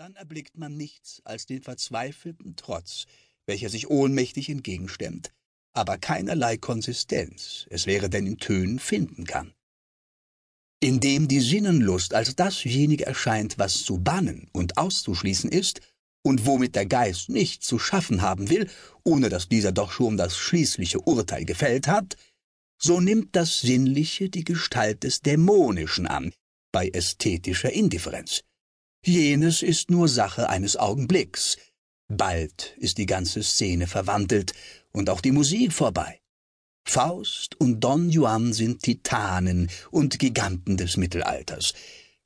Dann erblickt man nichts als den verzweifelten Trotz, welcher sich ohnmächtig entgegenstemmt, aber keinerlei Konsistenz, es wäre denn in Tönen, finden kann. Indem die Sinnenlust als dasjenige erscheint, was zu bannen und auszuschließen ist, und womit der Geist nicht zu schaffen haben will, ohne dass dieser doch schon das schließliche Urteil gefällt hat, so nimmt das Sinnliche die Gestalt des Dämonischen an, bei ästhetischer Indifferenz. Jenes ist nur Sache eines Augenblicks. Bald ist die ganze Szene verwandelt und auch die Musik vorbei. Faust und Don Juan sind Titanen und Giganten des Mittelalters,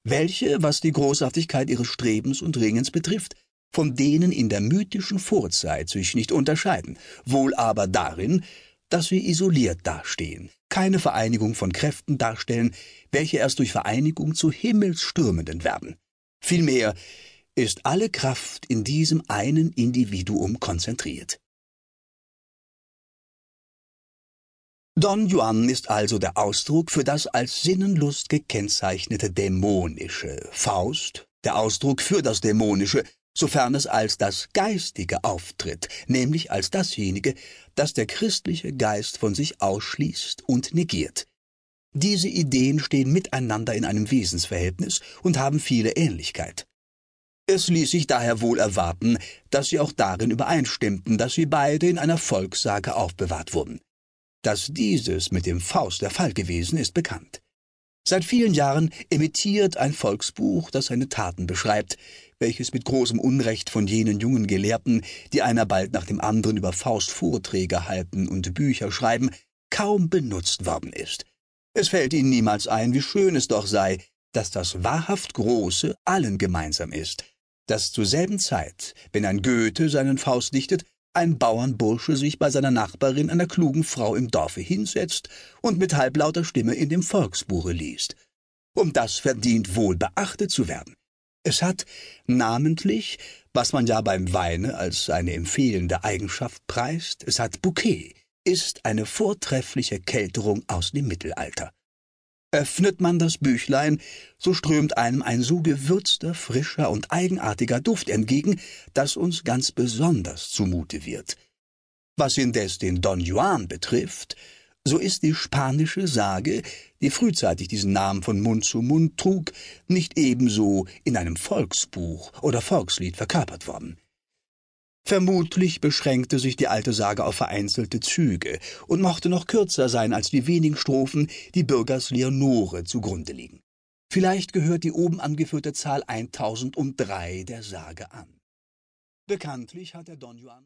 welche, was die Großartigkeit ihres Strebens und Ringens betrifft, von denen in der mythischen Vorzeit sich nicht unterscheiden, wohl aber darin, dass sie isoliert dastehen, keine Vereinigung von Kräften darstellen, welche erst durch Vereinigung zu Himmelsstürmenden werden. Vielmehr ist alle Kraft in diesem einen Individuum konzentriert. Don Juan ist also der Ausdruck für das als Sinnenlust gekennzeichnete Dämonische, Faust der Ausdruck für das Dämonische, sofern es als das Geistige auftritt, nämlich als dasjenige, das der christliche Geist von sich ausschließt und negiert. Diese Ideen stehen miteinander in einem Wesensverhältnis und haben viele Ähnlichkeit. Es ließ sich daher wohl erwarten, dass sie auch darin übereinstimmten, dass sie beide in einer Volkssage aufbewahrt wurden. Dass dieses mit dem Faust der Fall gewesen, ist bekannt. Seit vielen Jahren emittiert ein Volksbuch, das seine Taten beschreibt, welches mit großem Unrecht von jenen jungen Gelehrten, die einer bald nach dem anderen über Faust Vorträge halten und Bücher schreiben, kaum benutzt worden ist. Es fällt ihnen niemals ein, wie schön es doch sei, dass das wahrhaft Große allen gemeinsam ist, dass zur selben Zeit, wenn ein Goethe seinen Faust dichtet, ein Bauernbursche sich bei seiner Nachbarin, einer klugen Frau im Dorfe, hinsetzt und mit halblauter Stimme in dem Volksbuche liest. Um das verdient wohl beachtet zu werden. Es hat namentlich, was man ja beim Weine als eine empfehlende Eigenschaft preist, es hat Bouquet, ist eine vortreffliche Kelterung aus dem Mittelalter. Öffnet man das Büchlein, so strömt einem ein so gewürzter, frischer und eigenartiger Duft entgegen, dass uns ganz besonders zumute wird. Was indes den Don Juan betrifft, so ist die spanische Sage, die frühzeitig diesen Namen von Mund zu Mund trug, nicht ebenso in einem Volksbuch oder Volkslied verkörpert worden. Vermutlich beschränkte sich die alte Sage auf vereinzelte Züge und mochte noch kürzer sein als die wenigen Strophen, die Bürgers Leonore zugrunde liegen. Vielleicht gehört die oben angeführte Zahl 1003 der Sage an. Bekanntlich hat der Don Juan